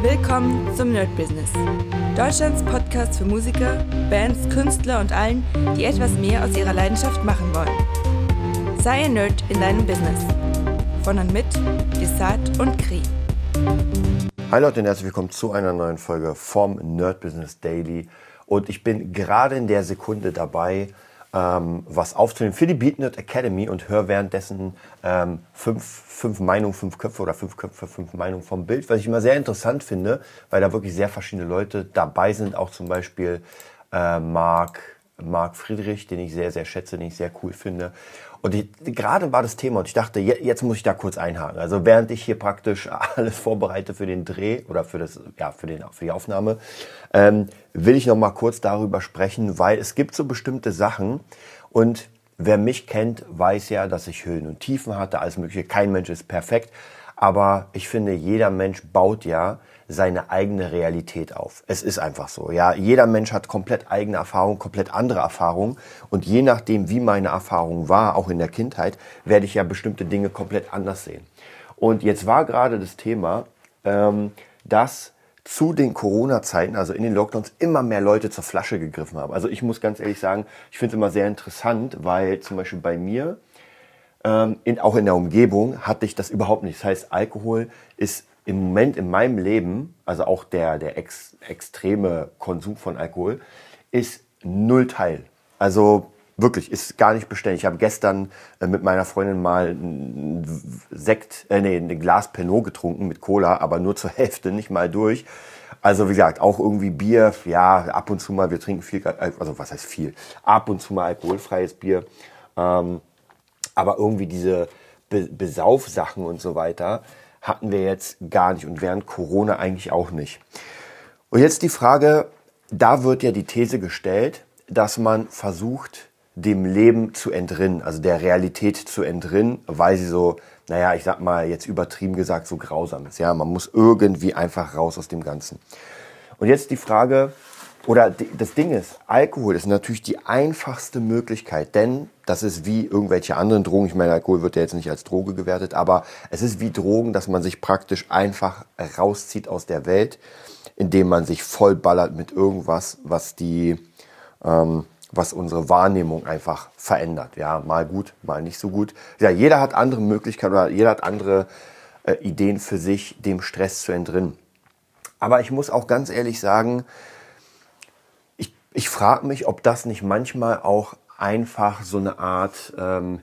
Willkommen zum Nerd Business. Deutschlands Podcast für Musiker, Bands, Künstler und allen, die etwas mehr aus ihrer Leidenschaft machen wollen. Sei ein Nerd in deinem Business. Von und mit Desart und Kri. Hi Leute und herzlich willkommen zu einer neuen Folge vom Nerd Business Daily. Und ich bin gerade in der Sekunde dabei, ähm, was aufzunehmen für die BeatNerd Academy und höre währenddessen ähm, fünf, fünf Meinungen, fünf Köpfe oder fünf Köpfe, fünf Meinungen vom Bild, was ich immer sehr interessant finde, weil da wirklich sehr verschiedene Leute dabei sind, auch zum Beispiel äh, Marc, Marc Friedrich, den ich sehr, sehr schätze, den ich sehr cool finde. Und ich, gerade war das Thema und ich dachte, jetzt muss ich da kurz einhaken. Also während ich hier praktisch alles vorbereite für den Dreh oder für das, ja, für den, für die Aufnahme, ähm, will ich noch mal kurz darüber sprechen, weil es gibt so bestimmte Sachen und wer mich kennt, weiß ja, dass ich Höhen und Tiefen hatte, alles Mögliche. Kein Mensch ist perfekt, aber ich finde, jeder Mensch baut ja seine eigene Realität auf. Es ist einfach so. Ja, jeder Mensch hat komplett eigene Erfahrungen, komplett andere Erfahrungen. Und je nachdem, wie meine Erfahrung war, auch in der Kindheit, werde ich ja bestimmte Dinge komplett anders sehen. Und jetzt war gerade das Thema, ähm, dass zu den Corona-Zeiten, also in den Lockdowns, immer mehr Leute zur Flasche gegriffen haben. Also ich muss ganz ehrlich sagen, ich finde es immer sehr interessant, weil zum Beispiel bei mir, ähm, in, auch in der Umgebung, hatte ich das überhaupt nicht. Das heißt, Alkohol ist im Moment in meinem Leben, also auch der, der ex, extreme Konsum von Alkohol, ist null Teil. Also wirklich, ist gar nicht beständig. Ich habe gestern äh, mit meiner Freundin mal ein Sekt, äh, nee, ein Glas Pinot getrunken mit Cola, aber nur zur Hälfte, nicht mal durch. Also wie gesagt, auch irgendwie Bier, ja, ab und zu mal, wir trinken viel, also was heißt viel, ab und zu mal alkoholfreies Bier. Ähm, aber irgendwie diese Be Besaufsachen und so weiter, hatten wir jetzt gar nicht und während Corona eigentlich auch nicht. Und jetzt die Frage, da wird ja die These gestellt, dass man versucht, dem Leben zu entrinnen, also der Realität zu entrinnen, weil sie so, naja, ich sag mal jetzt übertrieben gesagt, so grausam ist. Ja, man muss irgendwie einfach raus aus dem Ganzen. Und jetzt die Frage, oder das Ding ist, Alkohol ist natürlich die einfachste Möglichkeit, denn das ist wie irgendwelche anderen Drogen. Ich meine, Alkohol wird ja jetzt nicht als Droge gewertet, aber es ist wie Drogen, dass man sich praktisch einfach rauszieht aus der Welt, indem man sich vollballert mit irgendwas, was die, ähm, was unsere Wahrnehmung einfach verändert. Ja, mal gut, mal nicht so gut. Ja, jeder hat andere Möglichkeiten oder jeder hat andere äh, Ideen für sich, dem Stress zu entrinnen. Aber ich muss auch ganz ehrlich sagen, ich, frage mich, ob das nicht manchmal auch einfach so eine Art ähm,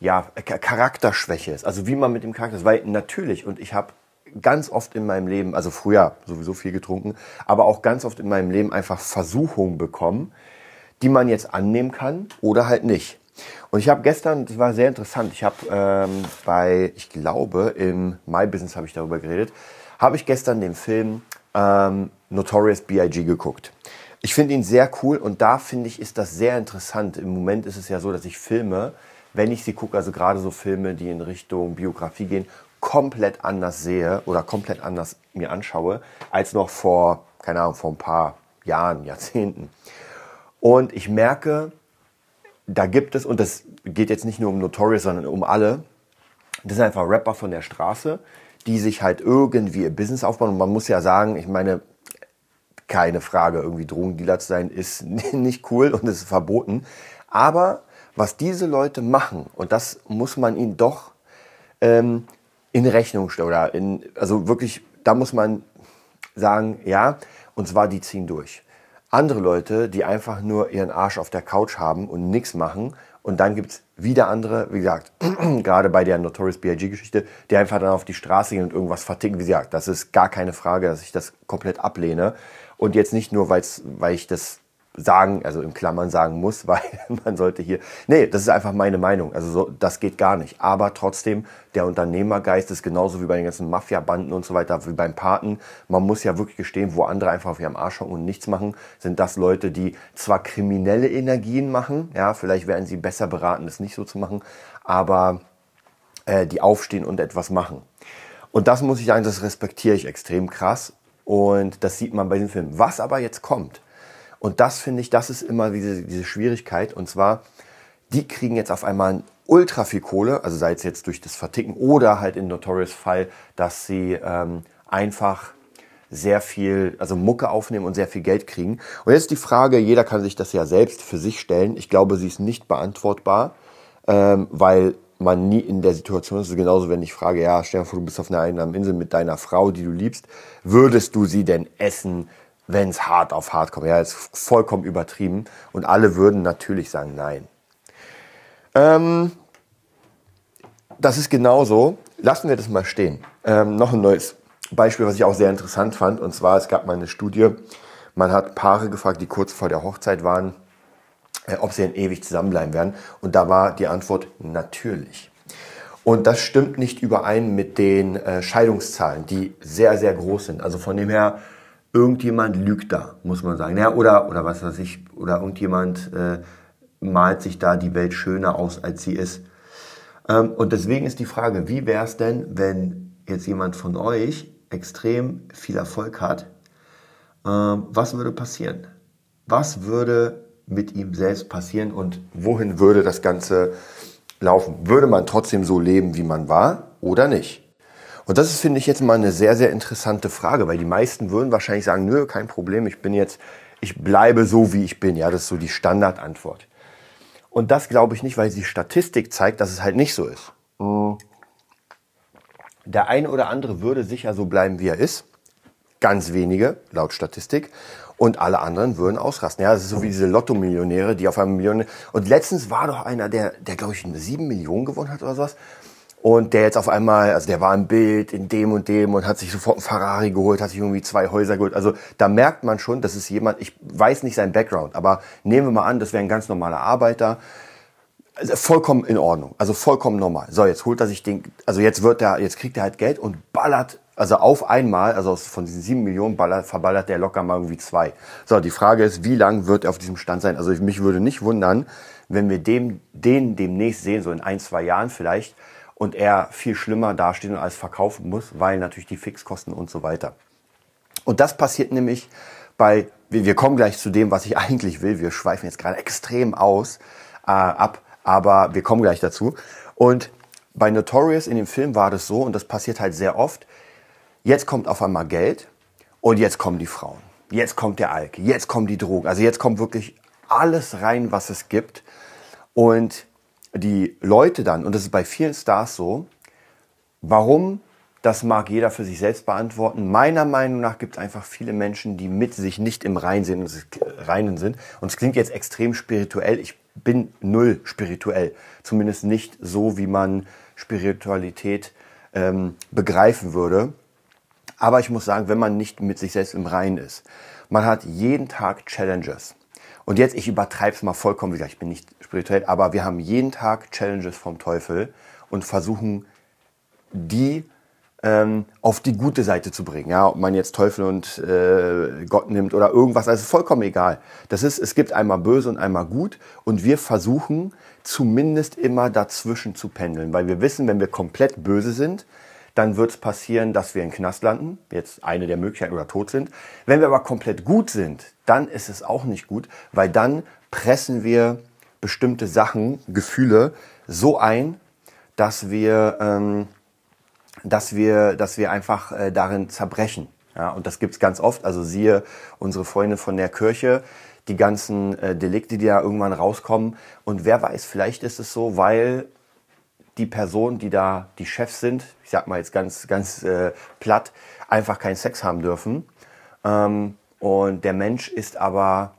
ja, Charakterschwäche ist. Also wie man mit dem Charakter ist. Weil natürlich, und ich habe ganz oft in meinem Leben, also früher sowieso viel getrunken, aber auch ganz oft in meinem Leben einfach Versuchungen bekommen, die man jetzt annehmen kann oder halt nicht. Und ich habe gestern, das war sehr interessant, ich habe ähm, bei, ich glaube, im My Business habe ich darüber geredet, habe ich gestern den Film ähm, Notorious B.I.G. geguckt. Ich finde ihn sehr cool und da finde ich, ist das sehr interessant. Im Moment ist es ja so, dass ich Filme, wenn ich sie gucke, also gerade so Filme, die in Richtung Biografie gehen, komplett anders sehe oder komplett anders mir anschaue, als noch vor, keine Ahnung, vor ein paar Jahren, Jahrzehnten. Und ich merke, da gibt es, und das geht jetzt nicht nur um Notorious, sondern um alle, das sind einfach Rapper von der Straße, die sich halt irgendwie ihr Business aufbauen. Und man muss ja sagen, ich meine, keine Frage, irgendwie Drogendealer zu sein, ist nicht cool und ist verboten. Aber was diese Leute machen, und das muss man ihnen doch ähm, in Rechnung stellen, oder in, also wirklich, da muss man sagen, ja, und zwar die ziehen durch. Andere Leute, die einfach nur ihren Arsch auf der Couch haben und nichts machen, und dann gibt es wieder andere, wie gesagt, gerade bei der Notorious B.I.G. Geschichte, die einfach dann auf die Straße gehen und irgendwas verticken. Wie gesagt, das ist gar keine Frage, dass ich das komplett ablehne. Und jetzt nicht nur, weil's, weil ich das sagen, also in Klammern sagen muss, weil man sollte hier, nee, das ist einfach meine Meinung. Also so, das geht gar nicht. Aber trotzdem, der Unternehmergeist ist genauso wie bei den ganzen Mafia-Banden und so weiter, wie beim Paten. Man muss ja wirklich gestehen, wo andere einfach auf ihrem Arsch hocken und nichts machen, sind das Leute, die zwar kriminelle Energien machen, ja, vielleicht wären sie besser beraten, das nicht so zu machen, aber äh, die aufstehen und etwas machen. Und das muss ich sagen, das respektiere ich extrem krass. Und das sieht man bei den Filmen. Was aber jetzt kommt, und das finde ich, das ist immer diese, diese Schwierigkeit. Und zwar, die kriegen jetzt auf einmal ultra viel Kohle, also sei es jetzt durch das Verticken oder halt in Notorious Fall, dass sie ähm, einfach sehr viel, also Mucke aufnehmen und sehr viel Geld kriegen. Und jetzt die Frage, jeder kann sich das ja selbst für sich stellen. Ich glaube, sie ist nicht beantwortbar, ähm, weil man nie in der Situation ist. Genauso, wenn ich frage, ja, vor, du bist auf einer einsamen Insel mit deiner Frau, die du liebst, würdest du sie denn essen, wenn es hart auf hart kommt? Ja, jetzt vollkommen übertrieben. Und alle würden natürlich sagen, nein. Ähm, das ist genauso. Lassen wir das mal stehen. Ähm, noch ein neues Beispiel, was ich auch sehr interessant fand. Und zwar, es gab mal eine Studie, man hat Paare gefragt, die kurz vor der Hochzeit waren, ob sie denn ewig zusammenbleiben werden. Und da war die Antwort natürlich. Und das stimmt nicht überein mit den äh, Scheidungszahlen, die sehr, sehr groß sind. Also von dem her, irgendjemand lügt da, muss man sagen. Ja, oder, oder was weiß ich, oder irgendjemand äh, malt sich da die Welt schöner aus, als sie ist. Ähm, und deswegen ist die Frage, wie wäre es denn, wenn jetzt jemand von euch extrem viel Erfolg hat? Ähm, was würde passieren? Was würde mit ihm selbst passieren und wohin würde das Ganze laufen? Würde man trotzdem so leben, wie man war oder nicht? Und das ist, finde ich, jetzt mal eine sehr, sehr interessante Frage, weil die meisten würden wahrscheinlich sagen, nö, kein Problem, ich bin jetzt, ich bleibe so, wie ich bin. Ja, das ist so die Standardantwort. Und das glaube ich nicht, weil die Statistik zeigt, dass es halt nicht so ist. Hm. Der eine oder andere würde sicher so bleiben, wie er ist. Ganz wenige, laut Statistik. Und alle anderen würden ausrasten. Ja, das ist so wie diese Lotto-Millionäre, die auf einem Million. Und letztens war doch einer, der, der glaube ich, sieben Millionen gewonnen hat oder sowas. Und der jetzt auf einmal, also der war im Bild in dem und dem und hat sich sofort einen Ferrari geholt, hat sich irgendwie zwei Häuser geholt. Also da merkt man schon, das ist jemand, ich weiß nicht sein Background, aber nehmen wir mal an, das wäre ein ganz normaler Arbeiter. Also vollkommen in Ordnung, also vollkommen normal. So, jetzt holt er sich den, also jetzt wird er, jetzt kriegt er halt Geld und ballert, also auf einmal, also von diesen sieben Millionen ballert, verballert der locker mal irgendwie zwei. So, die Frage ist, wie lang wird er auf diesem Stand sein? Also mich würde nicht wundern, wenn wir dem, den demnächst sehen, so in ein, zwei Jahren vielleicht, und er viel schlimmer dasteht und alles verkaufen muss, weil natürlich die Fixkosten und so weiter. Und das passiert nämlich bei, wir kommen gleich zu dem, was ich eigentlich will. Wir schweifen jetzt gerade extrem aus, äh, ab, aber wir kommen gleich dazu. Und bei Notorious in dem Film war das so, und das passiert halt sehr oft, jetzt kommt auf einmal Geld und jetzt kommen die Frauen. Jetzt kommt der Alk, jetzt kommen die Drogen. Also jetzt kommt wirklich alles rein, was es gibt. Und die Leute dann, und das ist bei vielen Stars so, warum, das mag jeder für sich selbst beantworten. Meiner Meinung nach gibt es einfach viele Menschen, die mit sich nicht im Reinen sind. Und es klingt jetzt extrem spirituell. Ich bin null spirituell. Zumindest nicht so, wie man Spiritualität ähm, begreifen würde. Aber ich muss sagen, wenn man nicht mit sich selbst im Reinen ist, man hat jeden Tag Challenges. Und jetzt, ich übertreibe es mal vollkommen wieder, ich bin nicht spirituell, aber wir haben jeden Tag Challenges vom Teufel und versuchen, die ähm, auf die gute Seite zu bringen. Ja, ob man jetzt Teufel und äh, Gott nimmt oder irgendwas, also vollkommen egal. Das ist, es gibt einmal böse und einmal gut und wir versuchen zumindest immer dazwischen zu pendeln, weil wir wissen, wenn wir komplett böse sind, dann wird es passieren, dass wir in Knast landen, jetzt eine der Möglichkeiten oder tot sind. Wenn wir aber komplett gut sind, dann ist es auch nicht gut, weil dann pressen wir bestimmte Sachen, Gefühle so ein, dass wir, ähm, dass wir, dass wir einfach äh, darin zerbrechen. Ja, und das gibt's ganz oft. Also siehe unsere Freunde von der Kirche, die ganzen äh, Delikte, die da irgendwann rauskommen. Und wer weiß, vielleicht ist es so, weil die Personen, die da die Chefs sind, ich sag mal jetzt ganz, ganz äh, platt, einfach keinen Sex haben dürfen. Ähm, und der Mensch ist aber,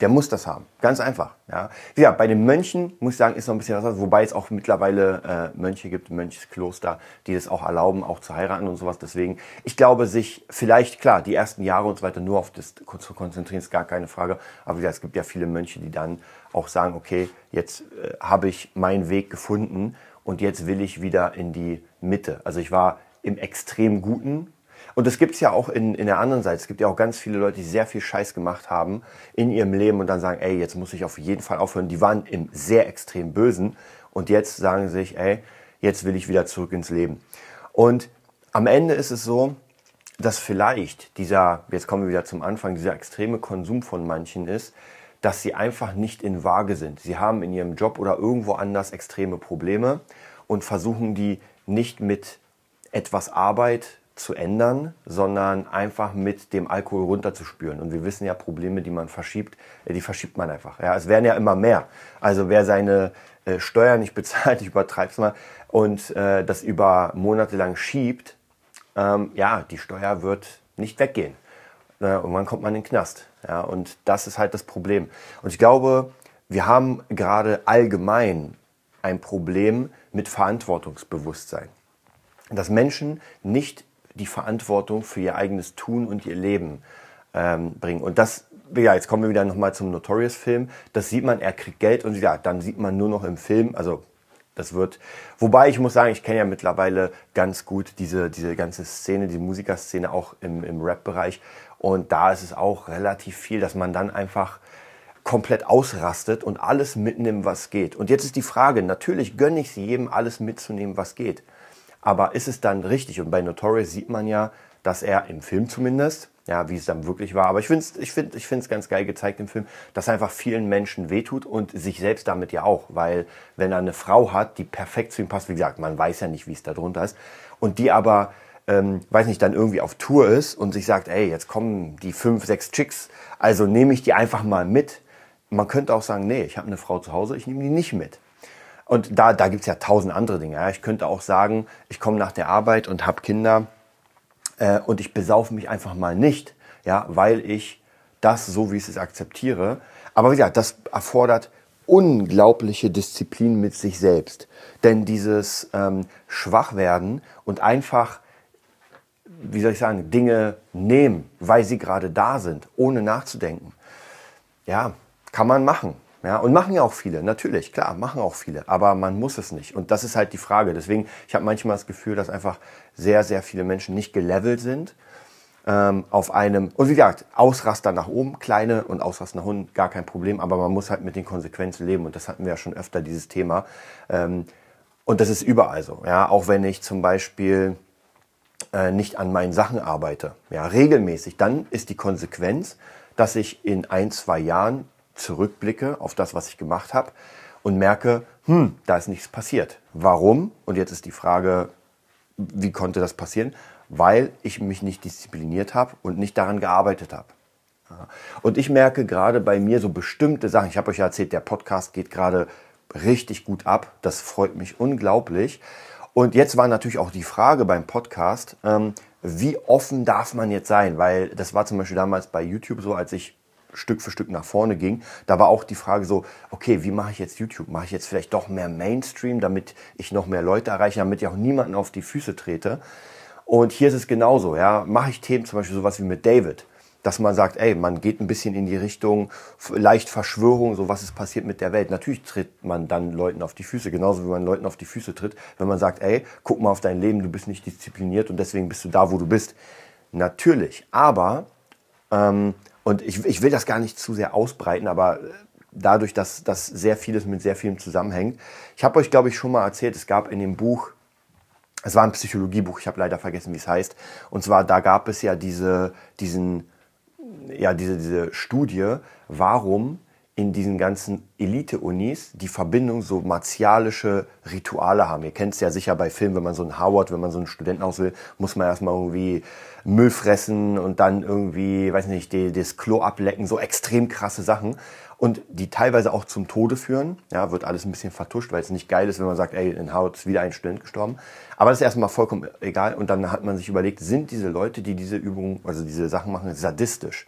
der muss das haben. Ganz einfach. Ja, ja bei den Mönchen, muss ich sagen, ist noch ein bisschen was, wobei es auch mittlerweile äh, Mönche gibt, Mönchskloster, die das auch erlauben, auch zu heiraten und sowas. Deswegen, ich glaube, sich vielleicht, klar, die ersten Jahre und so weiter nur auf das zu konzentrieren, ist gar keine Frage. Aber ja, es gibt ja viele Mönche, die dann auch sagen, okay, jetzt äh, habe ich meinen Weg gefunden und jetzt will ich wieder in die Mitte. Also ich war im extrem Guten. Und das gibt es ja auch in, in der anderen Seite. Es gibt ja auch ganz viele Leute, die sehr viel Scheiß gemacht haben in ihrem Leben und dann sagen, ey, jetzt muss ich auf jeden Fall aufhören. Die waren im sehr extrem Bösen und jetzt sagen sie sich, ey, jetzt will ich wieder zurück ins Leben. Und am Ende ist es so, dass vielleicht dieser, jetzt kommen wir wieder zum Anfang, dieser extreme Konsum von manchen ist, dass sie einfach nicht in Waage sind. Sie haben in ihrem Job oder irgendwo anders extreme Probleme und versuchen die nicht mit etwas Arbeit zu ändern, sondern einfach mit dem Alkohol runterzuspüren. Und wir wissen ja, Probleme, die man verschiebt, äh, die verschiebt man einfach. Ja, es werden ja immer mehr. Also wer seine äh, Steuern nicht bezahlt, ich übertreibe es mal, und äh, das über Monate lang schiebt, ähm, ja, die Steuer wird nicht weggehen. Äh, und wann kommt man in den Knast. Ja, und das ist halt das Problem. Und ich glaube, wir haben gerade allgemein ein Problem mit Verantwortungsbewusstsein. Dass Menschen nicht die Verantwortung für ihr eigenes Tun und ihr Leben ähm, bringen. Und das, ja, jetzt kommen wir wieder nochmal zum Notorious-Film. Das sieht man, er kriegt Geld und ja, dann sieht man nur noch im Film, also das wird, wobei ich muss sagen, ich kenne ja mittlerweile ganz gut diese, diese ganze Szene, die Musikerszene auch im, im Rap-Bereich. Und da ist es auch relativ viel, dass man dann einfach komplett ausrastet und alles mitnimmt, was geht. Und jetzt ist die Frage, natürlich gönne ich sie jedem, alles mitzunehmen, was geht. Aber ist es dann richtig? Und bei Notorious sieht man ja, dass er im Film zumindest, ja, wie es dann wirklich war, aber ich finde es ich find, ich ganz geil gezeigt im Film, dass einfach vielen Menschen wehtut und sich selbst damit ja auch, weil wenn er eine Frau hat, die perfekt zu ihm passt, wie gesagt, man weiß ja nicht, wie es da drunter ist, und die aber, ähm, weiß nicht, dann irgendwie auf Tour ist und sich sagt, ey, jetzt kommen die fünf, sechs Chicks, also nehme ich die einfach mal mit. Man könnte auch sagen, nee, ich habe eine Frau zu Hause, ich nehme die nicht mit. Und da, da gibt es ja tausend andere Dinge. Ich könnte auch sagen, ich komme nach der Arbeit und habe Kinder äh, und ich besaufe mich einfach mal nicht, ja, weil ich das so, wie ich es akzeptiere. Aber wie gesagt, das erfordert unglaubliche Disziplin mit sich selbst. Denn dieses ähm, Schwachwerden und einfach, wie soll ich sagen, Dinge nehmen, weil sie gerade da sind, ohne nachzudenken, ja, kann man machen. Ja, und machen ja auch viele, natürlich, klar, machen auch viele, aber man muss es nicht. Und das ist halt die Frage. Deswegen, ich habe manchmal das Gefühl, dass einfach sehr, sehr viele Menschen nicht gelevelt sind ähm, auf einem, und wie gesagt, Ausraster nach oben, kleine und Ausraster nach unten, gar kein Problem, aber man muss halt mit den Konsequenzen leben und das hatten wir ja schon öfter, dieses Thema. Ähm, und das ist überall so, ja, auch wenn ich zum Beispiel äh, nicht an meinen Sachen arbeite, ja, regelmäßig, dann ist die Konsequenz, dass ich in ein, zwei Jahren zurückblicke auf das, was ich gemacht habe und merke, hm, da ist nichts passiert. Warum? Und jetzt ist die Frage, wie konnte das passieren? Weil ich mich nicht diszipliniert habe und nicht daran gearbeitet habe. Und ich merke gerade bei mir so bestimmte Sachen. Ich habe euch ja erzählt, der Podcast geht gerade richtig gut ab. Das freut mich unglaublich. Und jetzt war natürlich auch die Frage beim Podcast, ähm, wie offen darf man jetzt sein? Weil das war zum Beispiel damals bei YouTube so, als ich Stück für Stück nach vorne ging, da war auch die Frage so, okay, wie mache ich jetzt YouTube? Mache ich jetzt vielleicht doch mehr Mainstream, damit ich noch mehr Leute erreiche, damit ich auch niemanden auf die Füße trete? Und hier ist es genauso, ja. Mache ich Themen zum Beispiel sowas wie mit David, dass man sagt, ey, man geht ein bisschen in die Richtung leicht Verschwörung, so was ist passiert mit der Welt. Natürlich tritt man dann Leuten auf die Füße, genauso wie man Leuten auf die Füße tritt, wenn man sagt, ey, guck mal auf dein Leben, du bist nicht diszipliniert und deswegen bist du da, wo du bist. Natürlich, aber ähm, und ich, ich will das gar nicht zu sehr ausbreiten, aber dadurch, dass, dass sehr vieles mit sehr vielem zusammenhängt. Ich habe euch, glaube ich, schon mal erzählt, es gab in dem Buch, es war ein Psychologiebuch, ich habe leider vergessen, wie es heißt. Und zwar, da gab es ja diese, diesen, ja, diese, diese Studie, warum in diesen ganzen Elite-Unis die Verbindung so martialische Rituale haben. Ihr kennt es ja sicher bei Filmen, wenn man so ein Howard, wenn man so einen Studentenhaus will, muss man erstmal irgendwie Müll fressen und dann irgendwie, weiß nicht, die, das Klo ablecken, so extrem krasse Sachen. Und die teilweise auch zum Tode führen. Ja, wird alles ein bisschen vertuscht, weil es nicht geil ist, wenn man sagt, ey, in Howard ist wieder ein Student gestorben. Aber das ist erstmal vollkommen egal. Und dann hat man sich überlegt, sind diese Leute, die diese Übungen, also diese Sachen machen, sadistisch?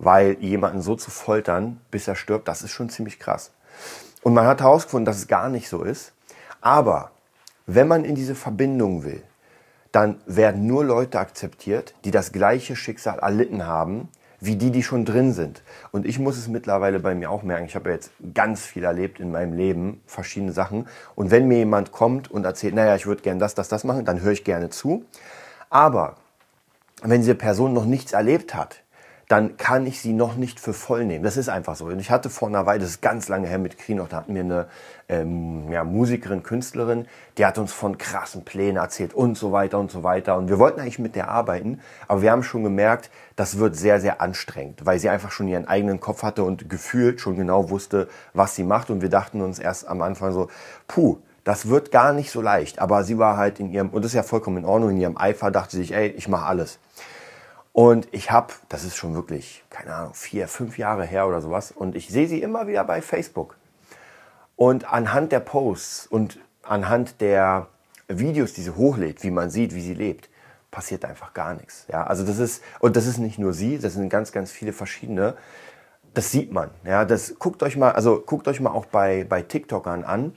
Weil jemanden so zu foltern, bis er stirbt, das ist schon ziemlich krass. Und man hat herausgefunden, dass es gar nicht so ist. Aber wenn man in diese Verbindung will, dann werden nur Leute akzeptiert, die das gleiche Schicksal erlitten haben, wie die, die schon drin sind. Und ich muss es mittlerweile bei mir auch merken. Ich habe jetzt ganz viel erlebt in meinem Leben, verschiedene Sachen. Und wenn mir jemand kommt und erzählt, naja, ich würde gerne das, das, das machen, dann höre ich gerne zu. Aber wenn diese Person noch nichts erlebt hat, dann kann ich sie noch nicht für voll nehmen. Das ist einfach so. Und ich hatte vor einer Weile, das ist ganz lange her mit Krinoch, da hatten wir eine ähm, ja, Musikerin, Künstlerin, die hat uns von krassen Plänen erzählt und so weiter und so weiter. Und wir wollten eigentlich mit der arbeiten, aber wir haben schon gemerkt, das wird sehr, sehr anstrengend, weil sie einfach schon ihren eigenen Kopf hatte und gefühlt schon genau wusste, was sie macht. Und wir dachten uns erst am Anfang so, puh, Das wird gar nicht so leicht. Aber sie war halt in ihrem, und das ist ja vollkommen in Ordnung, in ihrem Eifer dachte sie sich, ey, ich mache alles. Und ich habe, das ist schon wirklich, keine Ahnung, vier, fünf Jahre her oder sowas, und ich sehe sie immer wieder bei Facebook. Und anhand der Posts und anhand der Videos, die sie hochlädt, wie man sieht, wie sie lebt, passiert einfach gar nichts. Ja, also das ist, und das ist nicht nur sie, das sind ganz, ganz viele verschiedene. Das sieht man. Ja, das guckt euch mal, also guckt euch mal auch bei, bei TikTokern an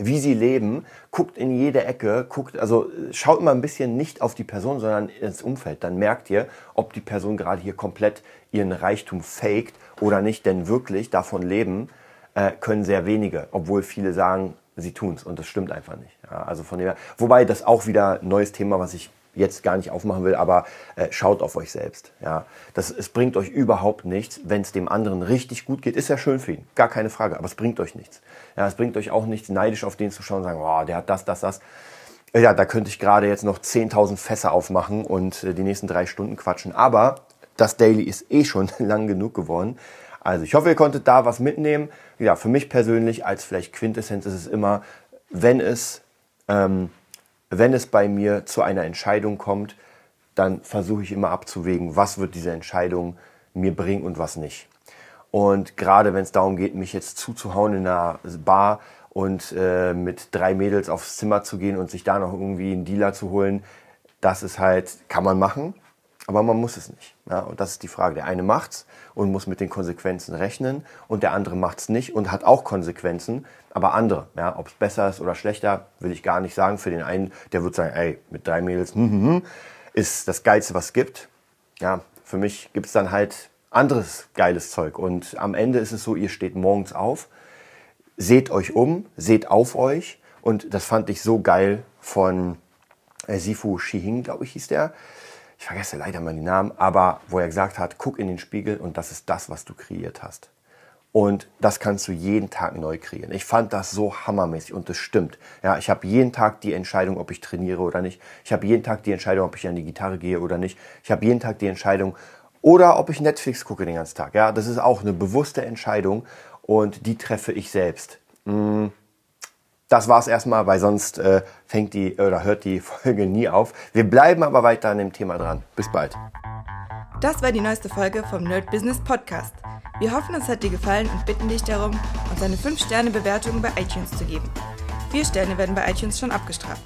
wie sie leben, guckt in jede Ecke, guckt, also schaut mal ein bisschen nicht auf die Person, sondern ins Umfeld. Dann merkt ihr, ob die Person gerade hier komplett ihren Reichtum faked oder nicht, denn wirklich davon leben äh, können sehr wenige, obwohl viele sagen, sie tun's und das stimmt einfach nicht. Ja, also von dem wobei das auch wieder ein neues Thema, was ich jetzt gar nicht aufmachen will, aber äh, schaut auf euch selbst. Ja, das, es bringt euch überhaupt nichts, wenn es dem anderen richtig gut geht. Ist ja schön für ihn, gar keine Frage, aber es bringt euch nichts. Ja, es bringt euch auch nichts, neidisch auf den zu schauen und sagen, oh, der hat das, das, das. Ja, da könnte ich gerade jetzt noch 10.000 Fässer aufmachen und äh, die nächsten drei Stunden quatschen. Aber das Daily ist eh schon lang genug geworden. Also ich hoffe, ihr konntet da was mitnehmen. Ja, für mich persönlich als vielleicht Quintessenz ist es immer, wenn es ähm, wenn es bei mir zu einer Entscheidung kommt, dann versuche ich immer abzuwägen, was wird diese Entscheidung mir bringen und was nicht. Und gerade wenn es darum geht, mich jetzt zuzuhauen in einer Bar und äh, mit drei Mädels aufs Zimmer zu gehen und sich da noch irgendwie einen Dealer zu holen, das ist halt, kann man machen, aber man muss es nicht. Ja? Und das ist die Frage. Der eine macht's und muss mit den Konsequenzen rechnen und der andere macht's nicht und hat auch Konsequenzen, aber andere. Ja? Ob es besser ist oder schlechter, will ich gar nicht sagen. Für den einen, der wird sagen, ey, mit drei Mädels hm, hm, hm, ist das Geilste, was es gibt. Ja, für mich gibt's dann halt anderes geiles Zeug. Und am Ende ist es so, ihr steht morgens auf, seht euch um, seht auf euch. Und das fand ich so geil von äh, Sifu Shihing, glaube ich, hieß der ich vergesse leider mal den Namen, aber wo er gesagt hat, guck in den Spiegel und das ist das, was du kreiert hast. Und das kannst du jeden Tag neu kreieren. Ich fand das so hammermäßig und das stimmt. Ja, ich habe jeden Tag die Entscheidung, ob ich trainiere oder nicht. Ich habe jeden Tag die Entscheidung, ob ich an die Gitarre gehe oder nicht. Ich habe jeden Tag die Entscheidung, oder ob ich Netflix gucke den ganzen Tag. Ja, das ist auch eine bewusste Entscheidung und die treffe ich selbst. Hm das war's erstmal, weil sonst äh, fängt die oder hört die Folge nie auf. Wir bleiben aber weiter an dem Thema dran. Bis bald. Das war die neueste Folge vom Nerd Business Podcast. Wir hoffen, es hat dir gefallen und bitten dich darum, uns eine 5-Sterne-Bewertung bei iTunes zu geben. Vier Sterne werden bei iTunes schon abgestraft.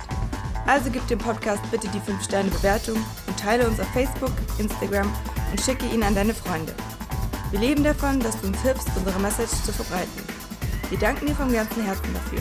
Also gib dem Podcast bitte die 5-Sterne-Bewertung und teile uns auf Facebook, Instagram und schicke ihn an deine Freunde. Wir leben davon, dass du uns hilfst, unsere Message zu verbreiten. Wir danken dir vom ganzen Herzen dafür.